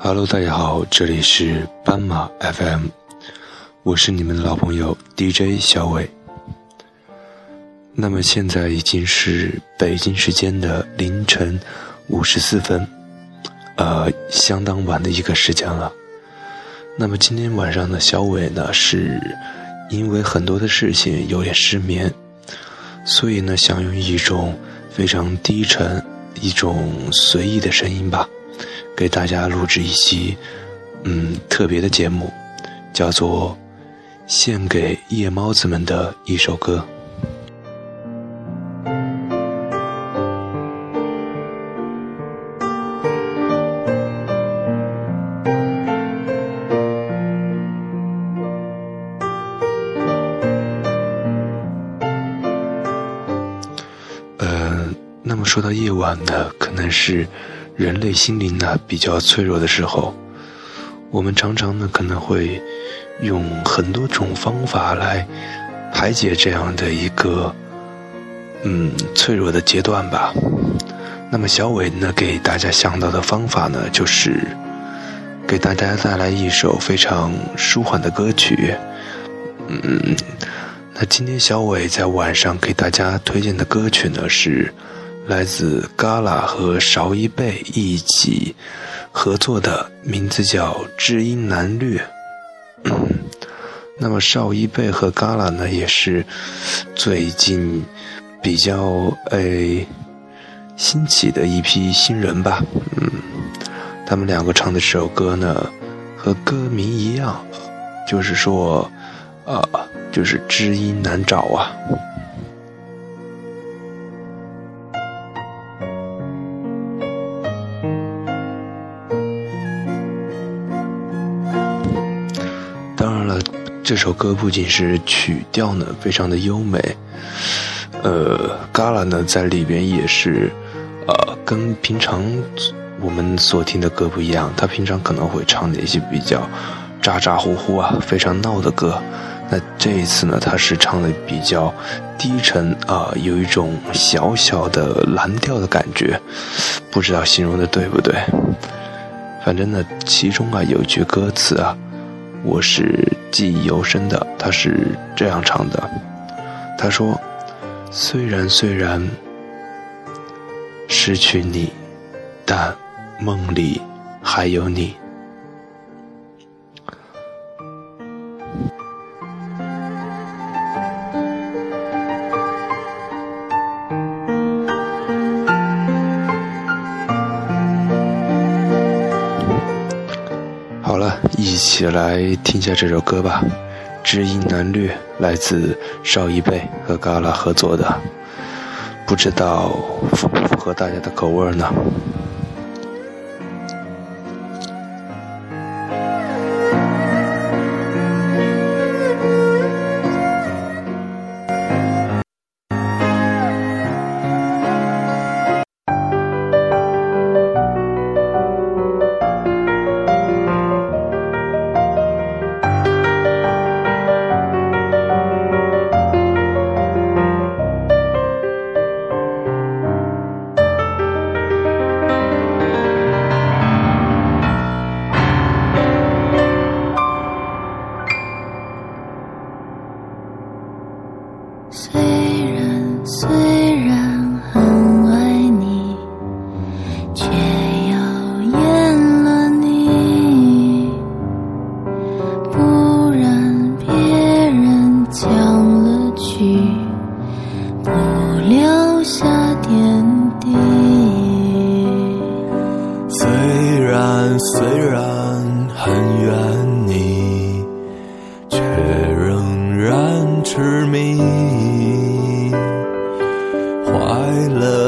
Hello，大家好，这里是斑马 FM，我是你们的老朋友 DJ 小伟。那么现在已经是北京时间的凌晨五十四分，呃，相当晚的一个时间了。那么今天晚上的小伟呢，是因为很多的事情有点失眠，所以呢，想用一种非常低沉、一种随意的声音吧。给大家录制一期，嗯，特别的节目，叫做《献给夜猫子们的一首歌》。呃，那么说到夜晚呢，可能是。人类心灵呢比较脆弱的时候，我们常常呢可能会用很多种方法来排解这样的一个嗯脆弱的阶段吧。那么小伟呢给大家想到的方法呢，就是给大家带来一首非常舒缓的歌曲。嗯，那今天小伟在晚上给大家推荐的歌曲呢是。来自 Gala 和邵一贝一起合作的，名字叫《知音难略》。那么邵一贝和 Gala 呢，也是最近比较诶兴起的一批新人吧。嗯，他们两个唱的这首歌呢，和歌名一样，就是说，啊，就是知音难找啊。这首歌不仅是曲调呢非常的优美，呃，Gala 呢在里边也是，呃，跟平常我们所听的歌不一样，他平常可能会唱的一些比较咋咋呼呼啊、非常闹的歌，那这一次呢，他是唱的比较低沉啊，有一种小小的蓝调的感觉，不知道形容的对不对？反正呢，其中啊有句歌词啊。我是记忆犹深的，他是这样唱的。他说：“虽然虽然失去你，但梦里还有你。”起来听下这首歌吧，《知音难略》来自邵一贝和嘎啦合作的，不知道符不符合大家的口味呢？留下点滴。虽然虽然很远你却仍然痴迷坏了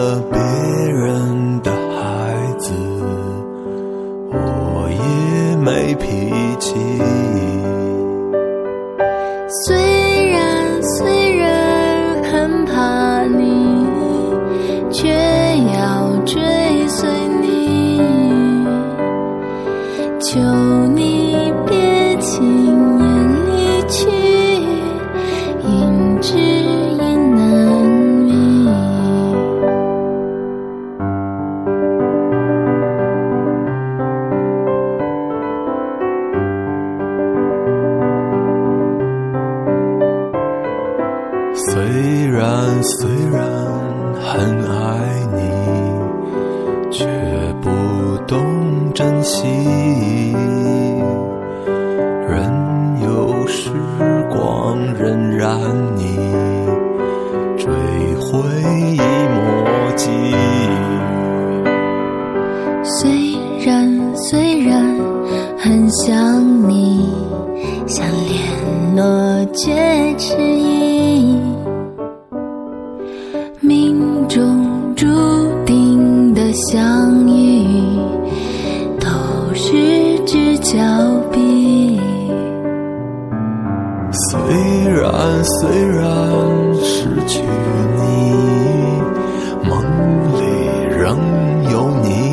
求你别轻言离去，因知音难觅。虽然虽然很爱你，却不懂珍惜。却迟疑，命中注定的相遇，都失之交臂。虽然虽然失去你，梦里仍有你。